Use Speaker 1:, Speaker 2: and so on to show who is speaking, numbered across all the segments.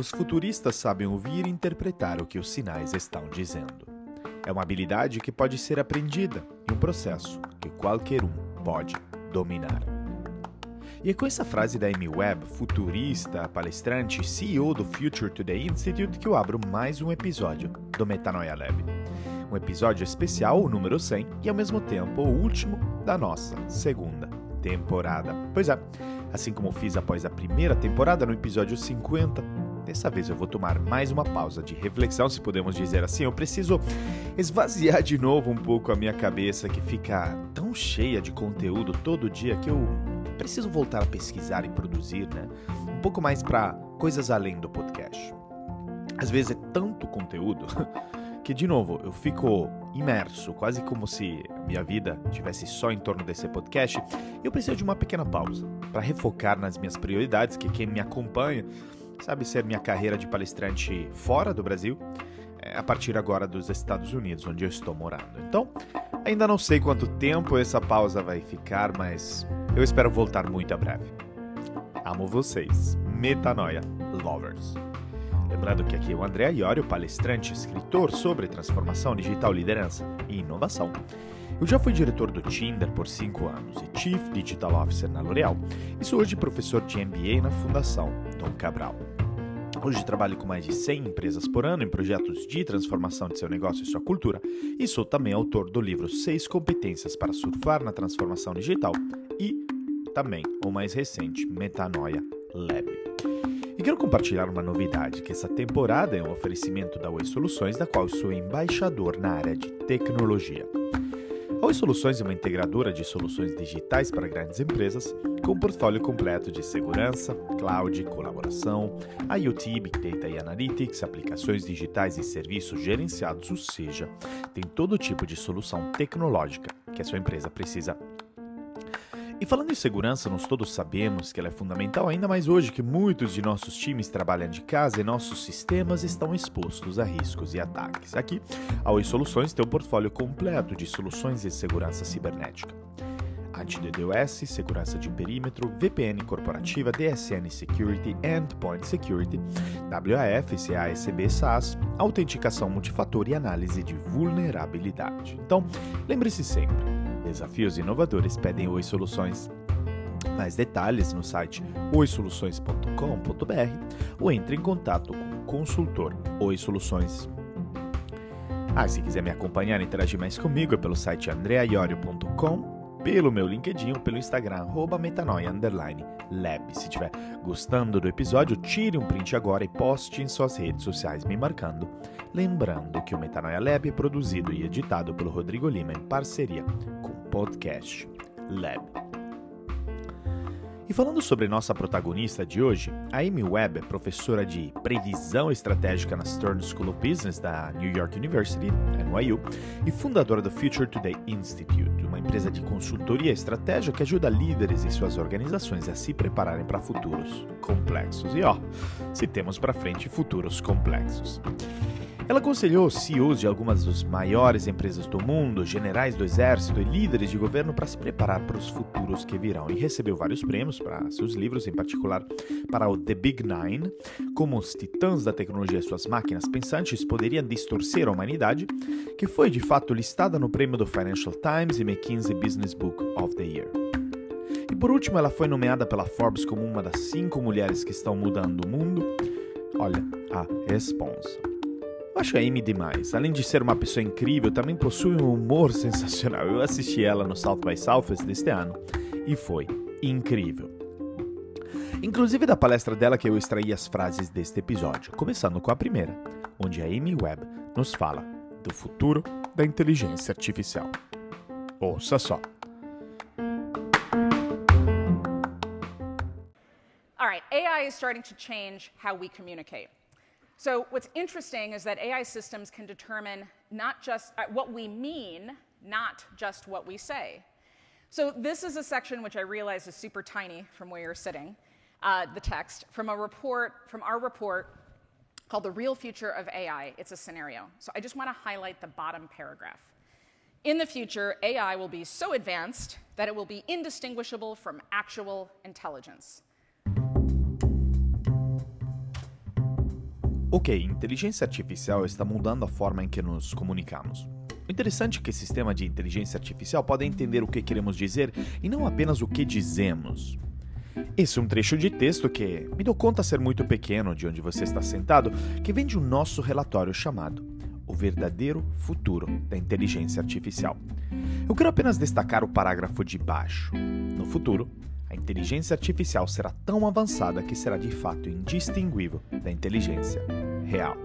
Speaker 1: Os futuristas sabem ouvir e interpretar o que os sinais estão dizendo. É uma habilidade que pode ser aprendida e um processo que qualquer um pode dominar. E é com essa frase da Amy Webb, futurista, palestrante e CEO do Future Today Institute, que eu abro mais um episódio do Metanoia Lab. Um episódio especial, o número 100, e ao mesmo tempo o último da nossa segunda temporada. Pois é, assim como fiz após a primeira temporada no episódio 50, Dessa vez eu vou tomar mais uma pausa de reflexão, se podemos dizer assim. Eu preciso esvaziar de novo um pouco a minha cabeça que fica tão cheia de conteúdo todo dia que eu preciso voltar a pesquisar e produzir, né? Um pouco mais para coisas além do podcast. Às vezes é tanto conteúdo que, de novo, eu fico imerso, quase como se minha vida tivesse só em torno desse podcast. Eu preciso de uma pequena pausa para refocar nas minhas prioridades, que quem me acompanha sabe ser minha carreira de palestrante fora do Brasil, é, a partir agora dos Estados Unidos, onde eu estou morando. Então, ainda não sei quanto tempo essa pausa vai ficar, mas eu espero voltar muito a breve. Amo vocês, Metanoia Lovers. Lembrando que aqui é o André Iorio, palestrante escritor sobre transformação digital, liderança e inovação. Eu já fui diretor do Tinder por 5 anos e Chief Digital Officer na L'Oréal e sou hoje professor de MBA na Fundação Dom Cabral. Hoje trabalho com mais de 100 empresas por ano em projetos de transformação de seu negócio e sua cultura e sou também autor do livro 6 competências para surfar na transformação digital e também o mais recente Metanoia Lab. E quero compartilhar uma novidade, que essa temporada é um oferecimento da Oi Soluções, da qual sou embaixador na área de tecnologia. A Oi Soluções é uma integradora de soluções digitais para grandes empresas, com um portfólio completo de segurança, cloud, colaboração, IoT, Big Data e Analytics, aplicações digitais e serviços gerenciados, ou seja, tem todo tipo de solução tecnológica que a sua empresa precisa e falando em segurança, nós todos sabemos que ela é fundamental, ainda mais hoje que muitos de nossos times trabalham de casa e nossos sistemas estão expostos a riscos e ataques. Aqui, a Oi Soluções tem um portfólio completo de soluções de segurança cibernética. Anti-DDoS, segurança de perímetro, VPN corporativa, DSN Security, Endpoint Security, WAF, CASB SaaS, autenticação multifator e análise de vulnerabilidade. Então, lembre-se sempre, Desafios inovadores pedem Oi Soluções. Mais detalhes no site oisoluções.com.br ou entre em contato com o consultor Oi Soluções. Ah, se quiser me acompanhar e interagir mais comigo é pelo site andreaiorio.com, pelo meu LinkedIn ou pelo Instagram, arroba metanoia, lab. Se estiver gostando do episódio, tire um print agora e poste em suas redes sociais me marcando. Lembrando que o Metanoia Lab é produzido e editado pelo Rodrigo Lima em parceria Podcast Lab. E falando sobre nossa protagonista de hoje, a Amy Webb é professora de previsão estratégica na Stern School of Business da New York University, NYU, e fundadora do Future Today Institute, uma empresa de consultoria estratégica que ajuda líderes e suas organizações a se prepararem para futuros complexos. E ó, se temos para frente futuros complexos. Ela aconselhou CEOs de algumas das maiores empresas do mundo, generais do exército e líderes de governo para se preparar para os futuros que virão e recebeu vários prêmios para seus livros, em particular para o The Big Nine, como os titãs da tecnologia e suas máquinas pensantes poderiam distorcer a humanidade, que foi de fato listada no prêmio do Financial Times e McKinsey Business Book of the Year. E por último, ela foi nomeada pela Forbes como uma das cinco mulheres que estão mudando o mundo. Olha, a responsa. Acho a Amy demais. Além de ser uma pessoa incrível, também possui um humor sensacional. Eu assisti ela no South by Southwest deste ano e foi incrível. Inclusive da palestra dela que eu extraí as frases deste episódio, começando com a primeira, onde a Amy Webb nos fala do futuro da inteligência artificial. Ouça só.
Speaker 2: All right, AI is starting to change how we communicate. So what's interesting is that AI systems can determine not just uh, what we mean, not just what we say. So this is a section which I realize is super tiny from where you're sitting, uh, the text, from a report, from our report called The Real Future of AI. It's a scenario. So I just want to highlight the bottom paragraph. In the future, AI will be so advanced that it will be indistinguishable from actual intelligence.
Speaker 1: Ok, inteligência artificial está mudando a forma em que nos comunicamos. O interessante é que esse sistema de inteligência artificial pode entender o que queremos dizer e não apenas o que dizemos. Esse é um trecho de texto que me dou conta ser muito pequeno de onde você está sentado, que vem de um nosso relatório chamado O Verdadeiro Futuro da Inteligência Artificial. Eu quero apenas destacar o parágrafo de baixo. No futuro, a inteligência artificial será tão avançada que será de fato indistinguível da inteligência real.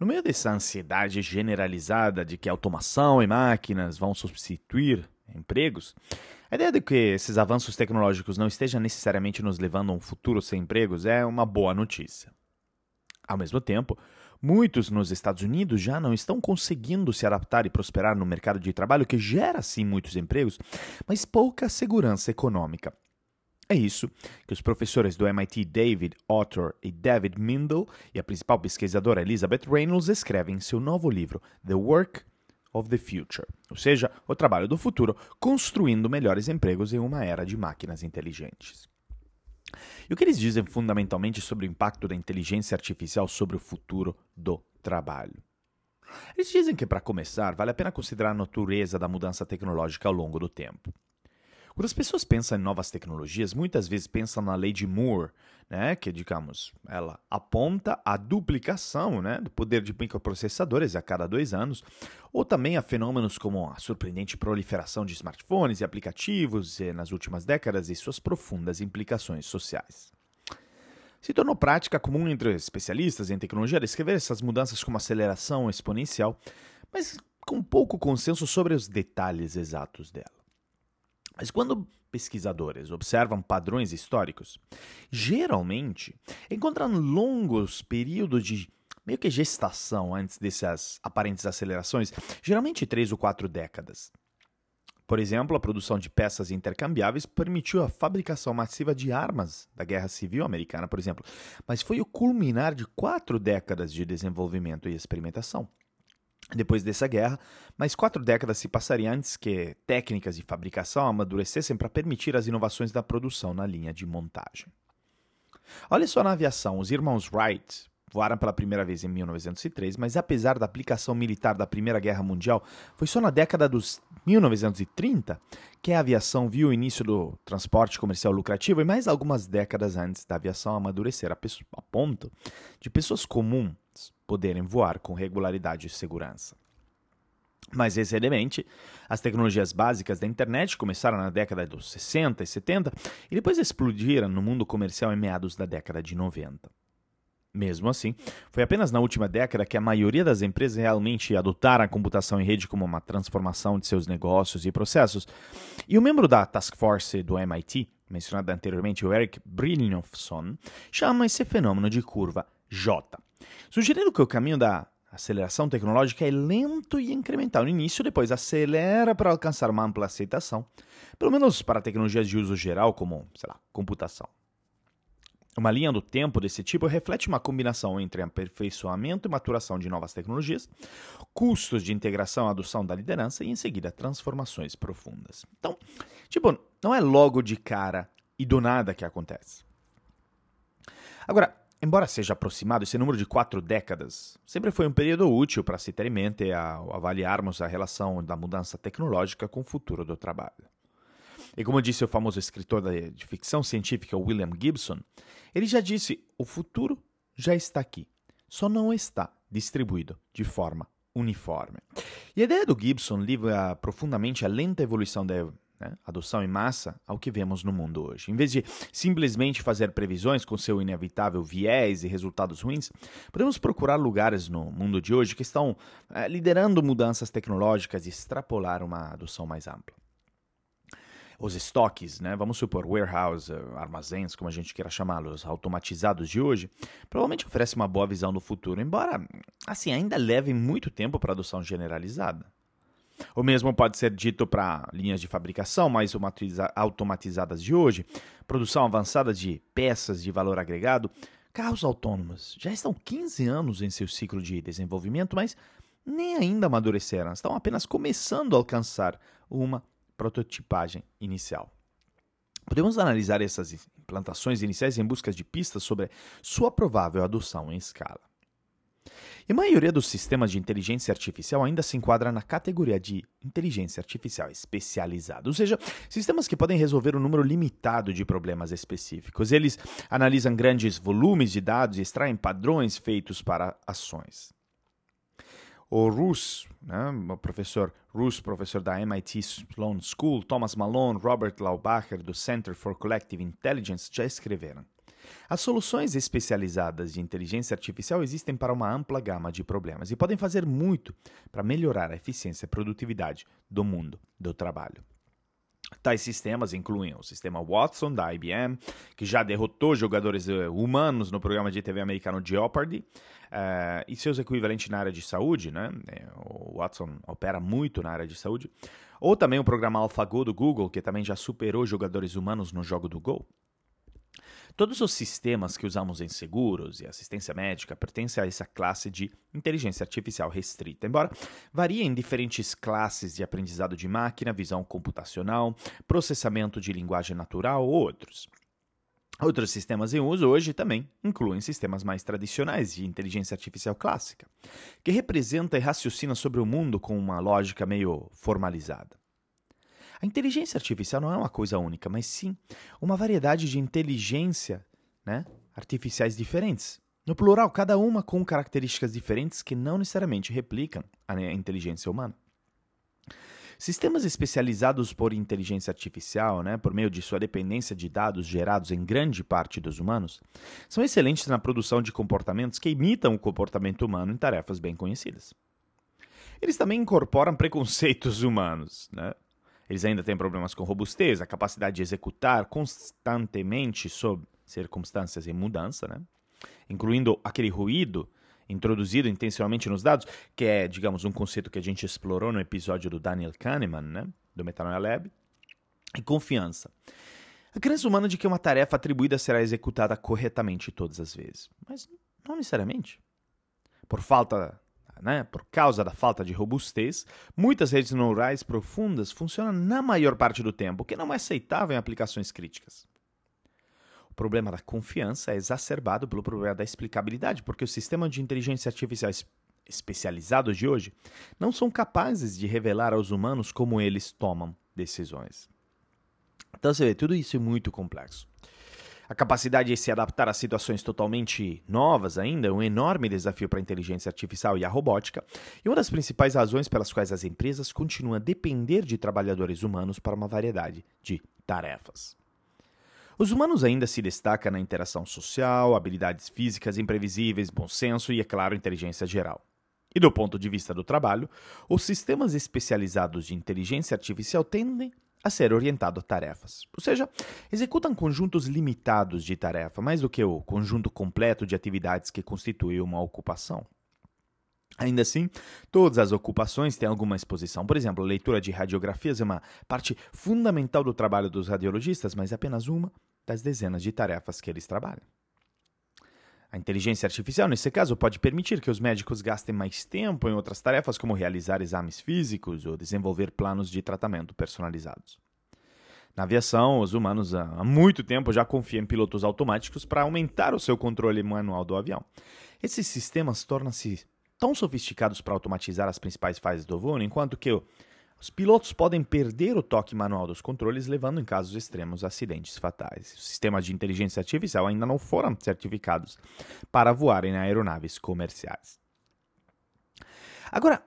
Speaker 1: No meio dessa ansiedade generalizada de que automação e máquinas vão substituir empregos, a ideia de que esses avanços tecnológicos não estejam necessariamente nos levando a um futuro sem empregos é uma boa notícia. Ao mesmo tempo, muitos nos Estados Unidos já não estão conseguindo se adaptar e prosperar no mercado de trabalho que gera sim muitos empregos, mas pouca segurança econômica. É isso que os professores do MIT David Otter e David Mindel e a principal pesquisadora Elizabeth Reynolds escrevem em seu novo livro The Work of the Future, ou seja, o trabalho do futuro construindo melhores empregos em uma era de máquinas inteligentes. E o que eles dizem fundamentalmente sobre o impacto da inteligência artificial sobre o futuro do trabalho? Eles dizem que, para começar, vale a pena considerar a natureza da mudança tecnológica ao longo do tempo. Quando as pessoas pensam em novas tecnologias, muitas vezes pensam na lei de Moore, né, que, digamos, ela aponta a duplicação né, do poder de microprocessadores a cada dois anos, ou também a fenômenos como a surpreendente proliferação de smartphones e aplicativos eh, nas últimas décadas e suas profundas implicações sociais. Se tornou prática comum entre especialistas em tecnologia descrever essas mudanças como aceleração exponencial, mas com pouco consenso sobre os detalhes exatos dela. Mas quando pesquisadores observam padrões históricos, geralmente encontram longos períodos de meio que gestação antes dessas aparentes acelerações, geralmente três ou quatro décadas. Por exemplo, a produção de peças intercambiáveis permitiu a fabricação massiva de armas da Guerra Civil Americana, por exemplo, mas foi o culminar de quatro décadas de desenvolvimento e experimentação. Depois dessa guerra, mais quatro décadas se passariam antes que técnicas de fabricação amadurecessem para permitir as inovações da produção na linha de montagem. Olha só na aviação, os irmãos Wright voaram pela primeira vez em 1903, mas apesar da aplicação militar da Primeira Guerra Mundial, foi só na década dos 1930 que a aviação viu o início do transporte comercial lucrativo e mais algumas décadas antes da aviação amadurecer a, a ponto de pessoas comuns poderem voar com regularidade e segurança. Mais recentemente, as tecnologias básicas da internet começaram na década dos 60 e 70 e depois explodiram no mundo comercial em meados da década de 90. Mesmo assim, foi apenas na última década que a maioria das empresas realmente adotaram a computação em rede como uma transformação de seus negócios e processos. E o membro da Task Force do MIT, mencionado anteriormente, o Eric Brynjolfsson, chama esse fenômeno de curva J, sugerindo que o caminho da aceleração tecnológica é lento e incremental no início, depois acelera para alcançar uma ampla aceitação, pelo menos para tecnologias de uso geral como, sei lá, computação. Uma linha do tempo desse tipo reflete uma combinação entre aperfeiçoamento e maturação de novas tecnologias, custos de integração e adoção da liderança e, em seguida, transformações profundas. Então, tipo, não é logo de cara e do nada que acontece. Agora, embora seja aproximado esse número de quatro décadas, sempre foi um período útil para se ter em mente ao avaliarmos a relação da mudança tecnológica com o futuro do trabalho. E como disse o famoso escritor de ficção científica William Gibson, ele já disse: o futuro já está aqui, só não está distribuído de forma uniforme. E a ideia do Gibson liga profundamente a lenta evolução da né, adoção em massa ao que vemos no mundo hoje. Em vez de simplesmente fazer previsões com seu inevitável viés e resultados ruins, podemos procurar lugares no mundo de hoje que estão é, liderando mudanças tecnológicas e extrapolar uma adoção mais ampla os estoques, né? Vamos supor, warehouse, armazéns, como a gente queira chamá-los, automatizados de hoje, provavelmente oferece uma boa visão do futuro, embora, assim, ainda leve muito tempo para adoção generalizada. O mesmo pode ser dito para linhas de fabricação mais automatizadas de hoje, produção avançada de peças de valor agregado. Carros autônomos já estão 15 anos em seu ciclo de desenvolvimento, mas nem ainda amadureceram, estão apenas começando a alcançar uma prototipagem inicial. Podemos analisar essas implantações iniciais em busca de pistas sobre sua provável adoção em escala. E a maioria dos sistemas de inteligência artificial ainda se enquadra na categoria de inteligência artificial especializada, ou seja, sistemas que podem resolver um número limitado de problemas específicos. Eles analisam grandes volumes de dados e extraem padrões feitos para ações. O Roos, né, o professor Roos, professor da MIT Sloan School, Thomas Malone, Robert Laubacher, do Center for Collective Intelligence, já escreveram. As soluções especializadas de inteligência artificial existem para uma ampla gama de problemas e podem fazer muito para melhorar a eficiência e produtividade do mundo do trabalho. Tais sistemas incluem o sistema Watson da IBM, que já derrotou jogadores eh, humanos no programa de TV americano Jeopardy, uh, e seus equivalentes na área de saúde, né? Eh, o Watson opera muito na área de saúde. Ou também o programa AlphaGo do Google, que também já superou jogadores humanos no jogo do Go. Todos os sistemas que usamos em seguros e assistência médica pertencem a essa classe de inteligência artificial restrita, embora variem em diferentes classes de aprendizado de máquina, visão computacional, processamento de linguagem natural ou outros. Outros sistemas em uso hoje também incluem sistemas mais tradicionais de inteligência artificial clássica, que representa e raciocina sobre o mundo com uma lógica meio formalizada. A inteligência artificial não é uma coisa única, mas sim uma variedade de inteligência né, artificiais diferentes. No plural, cada uma com características diferentes que não necessariamente replicam a inteligência humana. Sistemas especializados por inteligência artificial, né, por meio de sua dependência de dados gerados em grande parte dos humanos, são excelentes na produção de comportamentos que imitam o comportamento humano em tarefas bem conhecidas. Eles também incorporam preconceitos humanos, né? Eles ainda têm problemas com robustez, a capacidade de executar constantemente sob circunstâncias em mudança, né? incluindo aquele ruído introduzido intencionalmente nos dados, que é, digamos, um conceito que a gente explorou no episódio do Daniel Kahneman, né? do Metanoia Lab, e confiança. A crença humana de que uma tarefa atribuída será executada corretamente todas as vezes, mas não necessariamente. Por falta né? Por causa da falta de robustez, muitas redes neurais profundas funcionam na maior parte do tempo, o que não é aceitável em aplicações críticas. O problema da confiança é exacerbado pelo problema da explicabilidade, porque os sistemas de inteligência artificial especializados de hoje não são capazes de revelar aos humanos como eles tomam decisões. Então você vê, tudo isso é muito complexo. A capacidade de se adaptar a situações totalmente novas ainda é um enorme desafio para a inteligência artificial e a robótica, e uma das principais razões pelas quais as empresas continuam a depender de trabalhadores humanos para uma variedade de tarefas. Os humanos ainda se destacam na interação social, habilidades físicas imprevisíveis, bom senso e, é claro, inteligência geral. E do ponto de vista do trabalho, os sistemas especializados de inteligência artificial tendem a ser orientado a tarefas. Ou seja, executam conjuntos limitados de tarefa, mais do que o conjunto completo de atividades que constitui uma ocupação. Ainda assim, todas as ocupações têm alguma exposição. Por exemplo, a leitura de radiografias é uma parte fundamental do trabalho dos radiologistas, mas apenas uma das dezenas de tarefas que eles trabalham. A inteligência artificial, nesse caso, pode permitir que os médicos gastem mais tempo em outras tarefas, como realizar exames físicos ou desenvolver planos de tratamento personalizados. Na aviação, os humanos há muito tempo já confiam em pilotos automáticos para aumentar o seu controle manual do avião. Esses sistemas tornam-se tão sofisticados para automatizar as principais fases do voo, enquanto que os pilotos podem perder o toque manual dos controles, levando em casos extremos acidentes fatais. Os sistemas de inteligência artificial ainda não foram certificados para voar em aeronaves comerciais. Agora,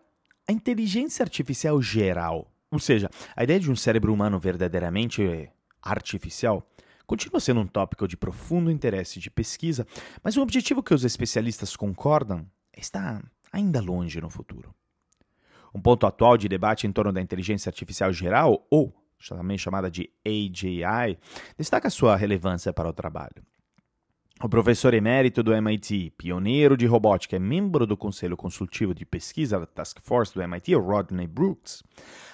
Speaker 1: a inteligência artificial geral, ou seja, a ideia de um cérebro humano verdadeiramente artificial, continua sendo um tópico de profundo interesse de pesquisa, mas o objetivo que os especialistas concordam está ainda longe no futuro. Um ponto atual de debate em torno da inteligência artificial geral, ou também chamada de AGI, destaca sua relevância para o trabalho. O professor emérito do MIT, pioneiro de robótica e membro do Conselho Consultivo de Pesquisa da Task Force do MIT, Rodney Brooks,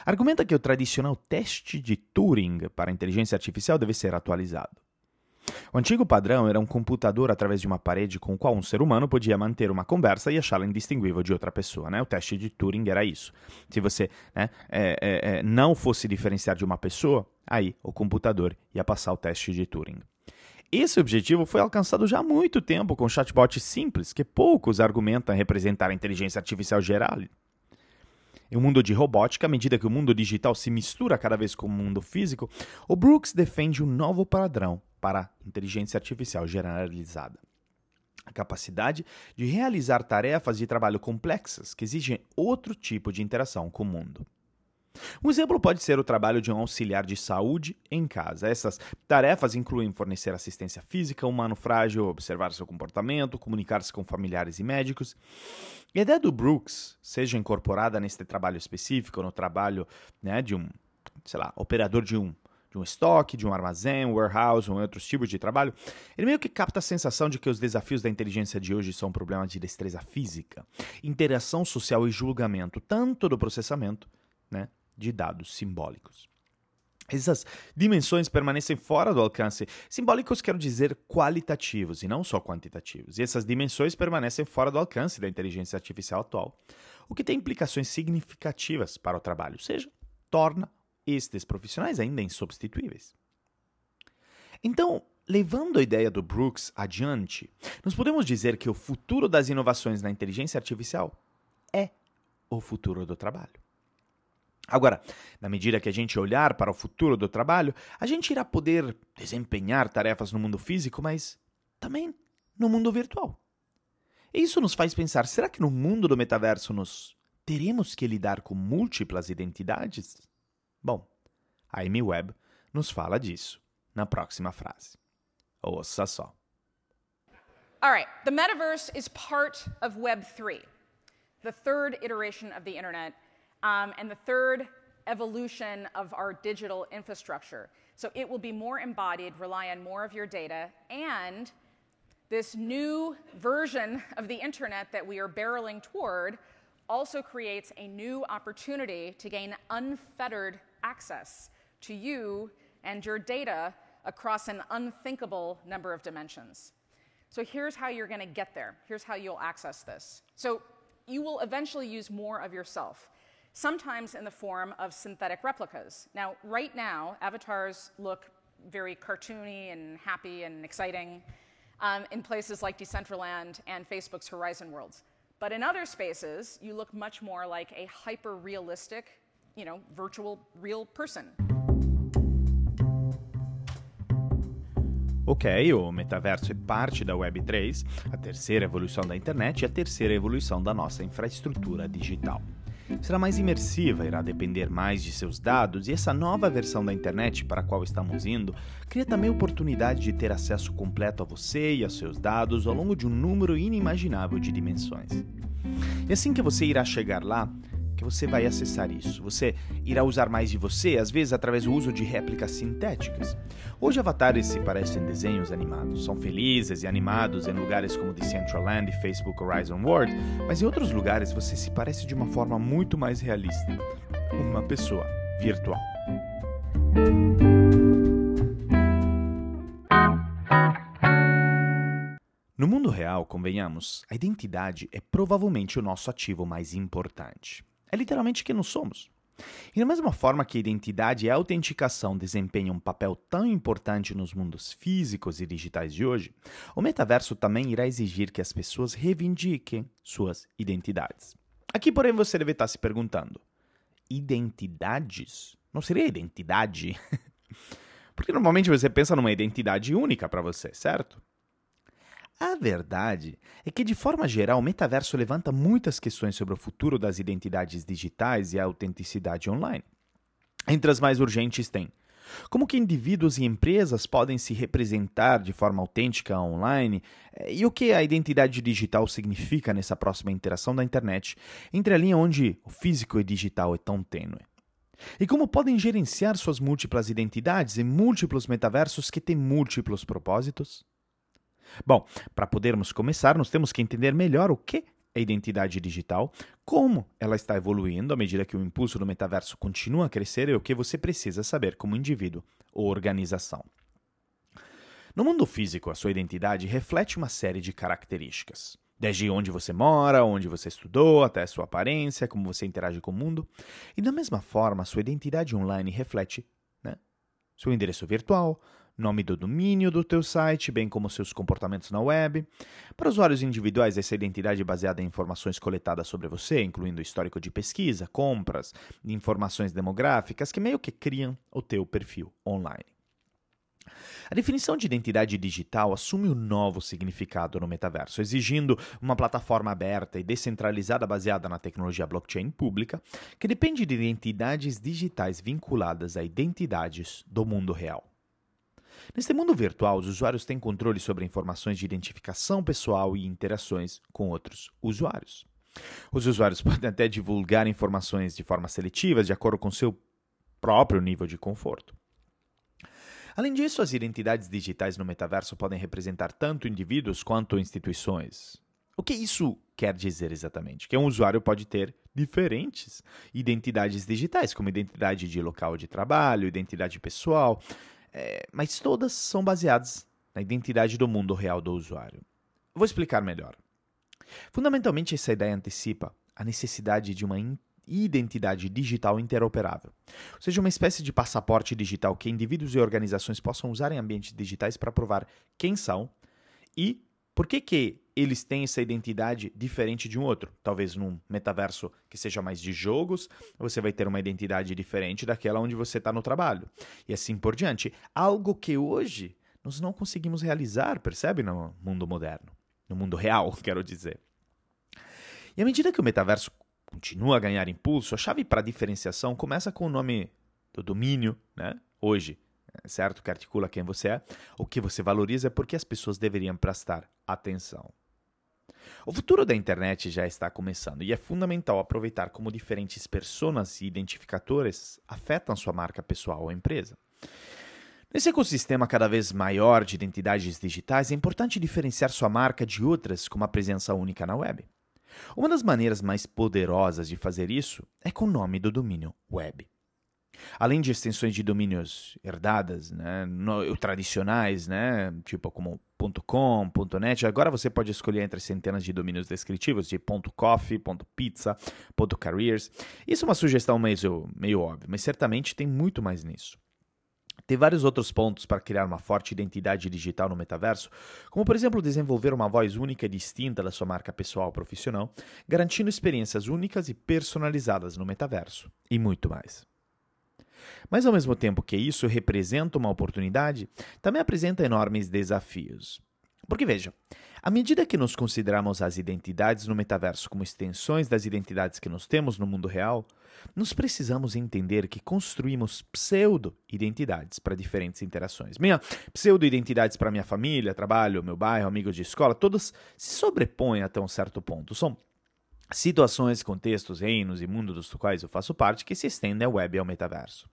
Speaker 1: argumenta que o tradicional teste de Turing para inteligência artificial deve ser atualizado. O antigo padrão era um computador através de uma parede com o qual um ser humano podia manter uma conversa e achá-la indistinguível de outra pessoa. Né? O teste de Turing era isso. Se você né, é, é, é, não fosse diferenciar de uma pessoa, aí o computador ia passar o teste de Turing. Esse objetivo foi alcançado já há muito tempo com chatbots simples que poucos argumentam representar a inteligência artificial geral. Em um mundo de robótica, à medida que o mundo digital se mistura cada vez com o mundo físico, o Brooks defende um novo padrão para inteligência artificial generalizada. A capacidade de realizar tarefas de trabalho complexas que exigem outro tipo de interação com o mundo. Um exemplo pode ser o trabalho de um auxiliar de saúde em casa. Essas tarefas incluem fornecer assistência física, humano frágil, observar seu comportamento, comunicar-se com familiares e médicos. E a ideia do Brooks seja incorporada neste trabalho específico, no trabalho né, de um, sei lá, operador de um de um estoque, de um armazém, um warehouse ou outros tipos de trabalho, ele meio que capta a sensação de que os desafios da inteligência de hoje são problemas de destreza física, interação social e julgamento, tanto do processamento né, de dados simbólicos. Essas dimensões permanecem fora do alcance. Simbólicos quero dizer qualitativos e não só quantitativos. E essas dimensões permanecem fora do alcance da inteligência artificial atual, o que tem implicações significativas para o trabalho, ou seja, torna estes profissionais ainda insubstituíveis. Então, levando a ideia do Brooks adiante, nós podemos dizer que o futuro das inovações na inteligência artificial é o futuro do trabalho. Agora, na medida que a gente olhar para o futuro do trabalho, a gente irá poder desempenhar tarefas no mundo físico, mas também no mundo virtual. E isso nos faz pensar: será que no mundo do metaverso nós teremos que lidar com múltiplas identidades? Bom, a Amy Webb nos fala disso na próxima frase. Ouça só.
Speaker 2: All right, the metaverse is part of Web 3, the third iteration of the internet, um, and the third evolution of our digital infrastructure. So it will be more embodied, rely on more of your data, and this new version of the internet that we are barreling toward also creates a new opportunity to gain unfettered access to you and your data across an unthinkable number of dimensions. So here's how you're going to get there. Here's how you'll access this. So you will eventually use more of yourself, sometimes in the form of synthetic replicas. Now, right now, avatars look very cartoony and happy and exciting um, in places like Decentraland and Facebook's Horizon Worlds. But in other spaces, you look much more like a hyper realistic you know, virtual real person.
Speaker 1: Ok, o metaverso é parte da Web3, a terceira evolução da internet e a terceira evolução da nossa infraestrutura digital. Será mais imersiva, irá depender mais de seus dados, e essa nova versão da internet para a qual estamos indo cria também oportunidade de ter acesso completo a você e a seus dados ao longo de um número inimaginável de dimensões. E assim que você irá chegar lá, que você vai acessar isso. Você irá usar mais de você, às vezes através do uso de réplicas sintéticas. Hoje avatares se parecem desenhos animados, são felizes e animados em lugares como Decentraland e Facebook Horizon World, mas em outros lugares você se parece de uma forma muito mais realista. Uma pessoa virtual. No mundo real, convenhamos, a identidade é provavelmente o nosso ativo mais importante. É literalmente quem nós somos. E da mesma forma que identidade e autenticação desempenham um papel tão importante nos mundos físicos e digitais de hoje, o metaverso também irá exigir que as pessoas reivindiquem suas identidades. Aqui, porém, você deve estar se perguntando: identidades? Não seria identidade? Porque normalmente você pensa numa identidade única para você, certo? A verdade é que, de forma geral, o metaverso levanta muitas questões sobre o futuro das identidades digitais e a autenticidade online. Entre as mais urgentes tem como que indivíduos e empresas podem se representar de forma autêntica online eh, e o que a identidade digital significa nessa próxima interação da internet entre a linha onde o físico e digital é tão tênue. E como podem gerenciar suas múltiplas identidades em múltiplos metaversos que têm múltiplos propósitos? Bom, para podermos começar, nós temos que entender melhor o que é identidade digital, como ela está evoluindo à medida que o impulso do metaverso continua a crescer e o que você precisa saber como indivíduo ou organização. No mundo físico, a sua identidade reflete uma série de características. Desde onde você mora, onde você estudou, até a sua aparência, como você interage com o mundo. E da mesma forma, sua identidade online reflete né, seu endereço virtual, nome do domínio do teu site, bem como seus comportamentos na web. Para usuários individuais, essa identidade é baseada em informações coletadas sobre você, incluindo histórico de pesquisa, compras, informações demográficas que meio que criam o teu perfil online. A definição de identidade digital assume um novo significado no metaverso, exigindo uma plataforma aberta e descentralizada baseada na tecnologia blockchain pública, que depende de identidades digitais vinculadas a identidades do mundo real. Neste mundo virtual, os usuários têm controle sobre informações de identificação pessoal e interações com outros usuários. Os usuários podem até divulgar informações de forma seletiva, de acordo com seu próprio nível de conforto. Além disso, as identidades digitais no metaverso podem representar tanto indivíduos quanto instituições. O que isso quer dizer exatamente? Que um usuário pode ter diferentes identidades digitais, como identidade de local de trabalho, identidade pessoal, é, mas todas são baseadas na identidade do mundo real do usuário. Vou explicar melhor. Fundamentalmente, essa ideia antecipa a necessidade de uma identidade digital interoperável, ou seja, uma espécie de passaporte digital que indivíduos e organizações possam usar em ambientes digitais para provar quem são e por que, que eles têm essa identidade diferente de um outro? Talvez num metaverso que seja mais de jogos, você vai ter uma identidade diferente daquela onde você está no trabalho. E assim por diante. Algo que hoje nós não conseguimos realizar, percebe, no mundo moderno. No mundo real, quero dizer. E à medida que o metaverso continua a ganhar impulso, a chave para a diferenciação começa com o nome do domínio, né? Hoje, certo? Que articula quem você é, o que você valoriza, é porque as pessoas deveriam prestar atenção. O futuro da internet já está começando e é fundamental aproveitar como diferentes personas e identificadores afetam sua marca pessoal ou empresa. Nesse ecossistema cada vez maior de identidades digitais, é importante diferenciar sua marca de outras com uma presença única na web. Uma das maneiras mais poderosas de fazer isso é com o nome do domínio web. Além de extensões de domínios herdadas, né, no, tradicionais, né, tipo como .com, .net, agora você pode escolher entre centenas de domínios descritivos de .coffee, .pizza, .careers. Isso é uma sugestão meio, meio óbvia, mas certamente tem muito mais nisso. Tem vários outros pontos para criar uma forte identidade digital no metaverso, como por exemplo desenvolver uma voz única e distinta da sua marca pessoal ou profissional, garantindo experiências únicas e personalizadas no metaverso, e muito mais. Mas ao mesmo tempo que isso representa uma oportunidade, também apresenta enormes desafios. Porque veja, à medida que nos consideramos as identidades no metaverso como extensões das identidades que nós temos no mundo real, nós precisamos entender que construímos pseudo-identidades para diferentes interações. Minha pseudo-identidades para minha família, trabalho, meu bairro, amigos de escola, todas se sobrepõem até um certo ponto. São situações, contextos, reinos e mundos dos quais eu faço parte que se estendem ao web e ao metaverso.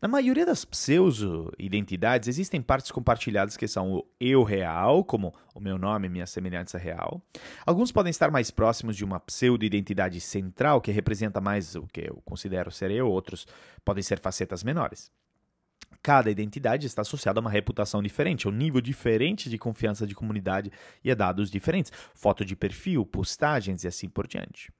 Speaker 1: Na maioria das pseudo-identidades existem partes compartilhadas que são o eu real, como o meu nome e minha semelhança real. Alguns podem estar mais próximos de uma pseudo-identidade central, que representa mais o que eu considero ser eu, outros podem ser facetas menores. Cada identidade está associada a uma reputação diferente, a um nível diferente de confiança de comunidade e a dados diferentes, foto de perfil, postagens e assim por diante.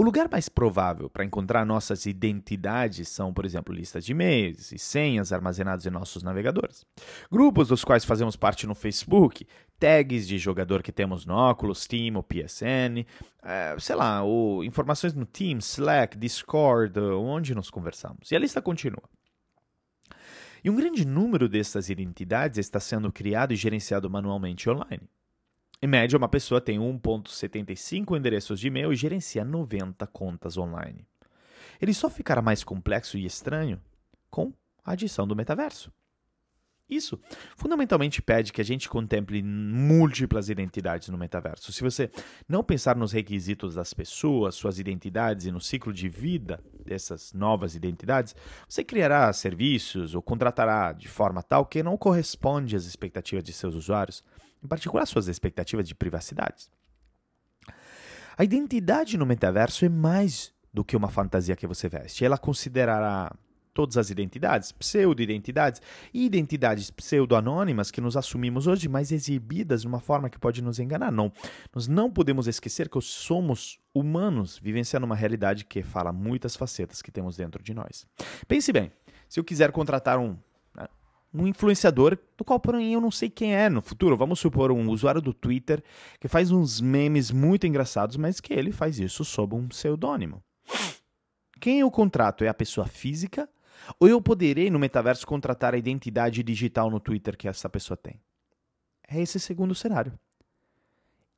Speaker 1: O lugar mais provável para encontrar nossas identidades são, por exemplo, listas de e-mails e senhas armazenadas em nossos navegadores. Grupos dos quais fazemos parte no Facebook, tags de jogador que temos no Oculus, Steam ou PSN, é, sei lá, ou informações no Teams, Slack, Discord, onde nos conversamos. E a lista continua. E um grande número dessas identidades está sendo criado e gerenciado manualmente online. Em média, uma pessoa tem 1.75 endereços de e-mail e gerencia 90 contas online. Ele só ficará mais complexo e estranho com a adição do metaverso. Isso fundamentalmente pede que a gente contemple múltiplas identidades no metaverso. Se você não pensar nos requisitos das pessoas, suas identidades e no ciclo de vida dessas novas identidades, você criará serviços ou contratará de forma tal que não corresponde às expectativas de seus usuários em particular suas expectativas de privacidade. A identidade no metaverso é mais do que uma fantasia que você veste. Ela considerará todas as identidades, pseudo-identidades e identidades pseudo-anônimas que nos assumimos hoje, mas exibidas de uma forma que pode nos enganar. Não, nós não podemos esquecer que somos humanos vivenciando uma realidade que fala muitas facetas que temos dentro de nós. Pense bem, se eu quiser contratar um um influenciador do qual, porém, eu não sei quem é no futuro. Vamos supor um usuário do Twitter que faz uns memes muito engraçados, mas que ele faz isso sob um pseudônimo. Quem eu contrato é a pessoa física ou eu poderei no metaverso contratar a identidade digital no Twitter que essa pessoa tem? É esse segundo cenário.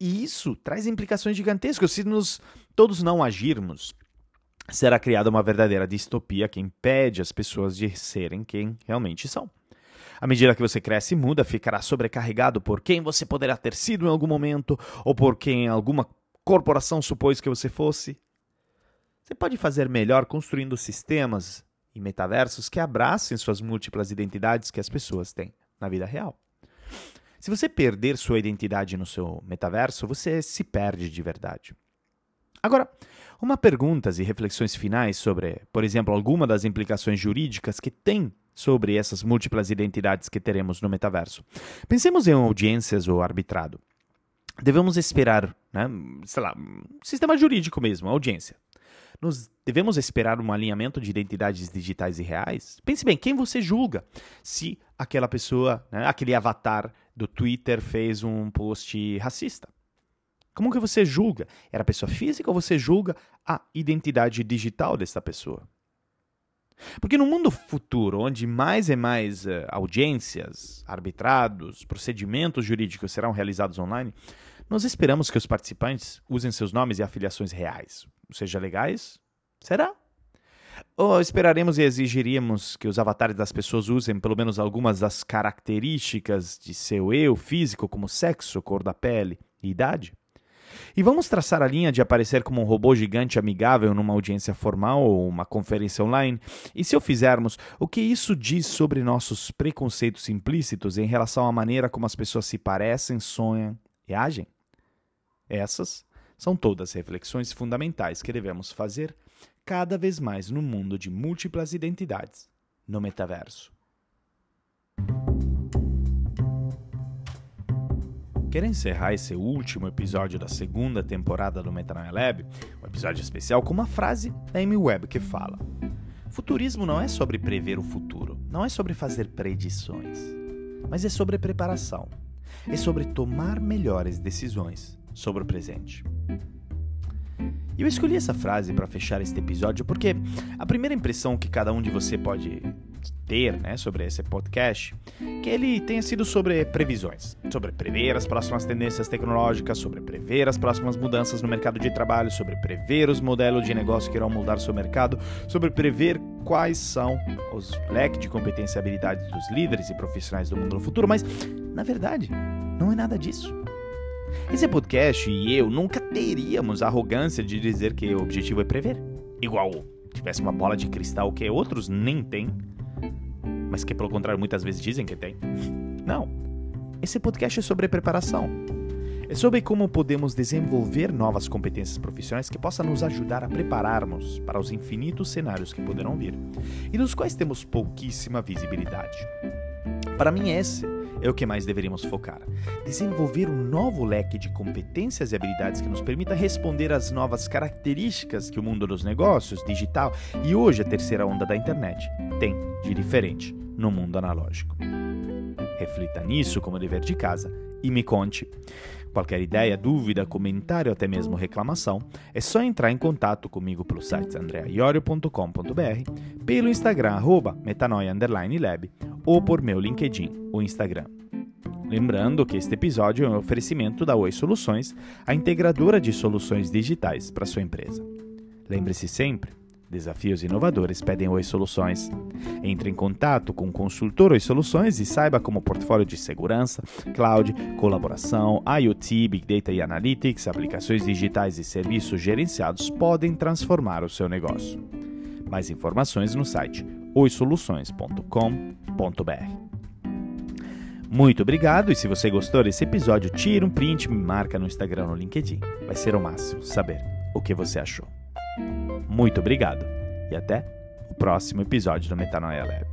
Speaker 1: E isso traz implicações gigantescas. Se nos, todos não agirmos, será criada uma verdadeira distopia que impede as pessoas de serem quem realmente são. À medida que você cresce e muda, ficará sobrecarregado por quem você poderá ter sido em algum momento ou por quem alguma corporação supôs que você fosse. Você pode fazer melhor construindo sistemas e metaversos que abracem suas múltiplas identidades que as pessoas têm na vida real. Se você perder sua identidade no seu metaverso, você se perde de verdade. Agora, uma perguntas e reflexões finais sobre, por exemplo, alguma das implicações jurídicas que tem sobre essas múltiplas identidades que teremos no metaverso. Pensemos em audiências ou arbitrado. Devemos esperar, né, sei lá, sistema jurídico mesmo, audiência. Devemos esperar um alinhamento de identidades digitais e reais? Pense bem, quem você julga se aquela pessoa, né, aquele avatar do Twitter fez um post racista? Como que você julga? Era pessoa física ou você julga a identidade digital dessa pessoa? Porque no mundo futuro, onde mais e mais uh, audiências, arbitrados, procedimentos jurídicos serão realizados online, nós esperamos que os participantes usem seus nomes e afiliações reais, seja legais? Será? Ou esperaremos e exigiríamos que os avatares das pessoas usem pelo menos algumas das características de seu eu físico, como sexo, cor da pele e idade? E vamos traçar a linha de aparecer como um robô gigante amigável numa audiência formal ou uma conferência online? E se o fizermos, o que isso diz sobre nossos preconceitos implícitos em relação à maneira como as pessoas se parecem, sonham e agem? Essas são todas reflexões fundamentais que devemos fazer cada vez mais no mundo de múltiplas identidades, no metaverso. Quero encerrar esse último episódio da segunda temporada do Metanoia Lab, um episódio especial, com uma frase da Amy Webb que fala: Futurismo não é sobre prever o futuro, não é sobre fazer predições, mas é sobre preparação, é sobre tomar melhores decisões sobre o presente. E eu escolhi essa frase para fechar este episódio porque a primeira impressão que cada um de você pode ter né, sobre esse podcast que ele tenha sido sobre previsões, sobre prever as próximas tendências tecnológicas, sobre prever as próximas mudanças no mercado de trabalho, sobre prever os modelos de negócio que irão mudar seu mercado, sobre prever quais são os leques de competência e habilidades dos líderes e profissionais do mundo no futuro, mas na verdade não é nada disso. Esse podcast e eu nunca teríamos a arrogância de dizer que o objetivo é prever. Igual tivesse uma bola de cristal que outros nem têm, mas que pelo contrário muitas vezes dizem que tem. Não. Esse podcast é sobre preparação. É sobre como podemos desenvolver novas competências profissionais que possam nos ajudar a prepararmos para os infinitos cenários que poderão vir e dos quais temos pouquíssima visibilidade. Para mim, esse é o que mais deveríamos focar. Desenvolver um novo leque de competências e habilidades que nos permita responder às novas características que o mundo dos negócios, digital e hoje a terceira onda da internet tem de diferente no mundo analógico. Reflita nisso como dever de casa e me conte. Qualquer ideia, dúvida, comentário ou até mesmo reclamação, é só entrar em contato comigo pelo site andreaiorio.com.br, pelo Instagram arroba metanoia_lab ou por meu LinkedIn ou Instagram. Lembrando que este episódio é um oferecimento da Oi Soluções, a integradora de soluções digitais para sua empresa. Lembre-se sempre, desafios inovadores pedem Oi Soluções. Entre em contato com o consultor Oi Soluções e saiba como o portfólio de segurança, cloud, colaboração, IoT, Big Data e Analytics, aplicações digitais e serviços gerenciados podem transformar o seu negócio. Mais informações no site oisoluções.com.br. Muito obrigado e se você gostou desse episódio, tira um print me marca no Instagram ou no LinkedIn. Vai ser o máximo saber o que você achou. Muito obrigado e até o próximo episódio do Metanoia Lab.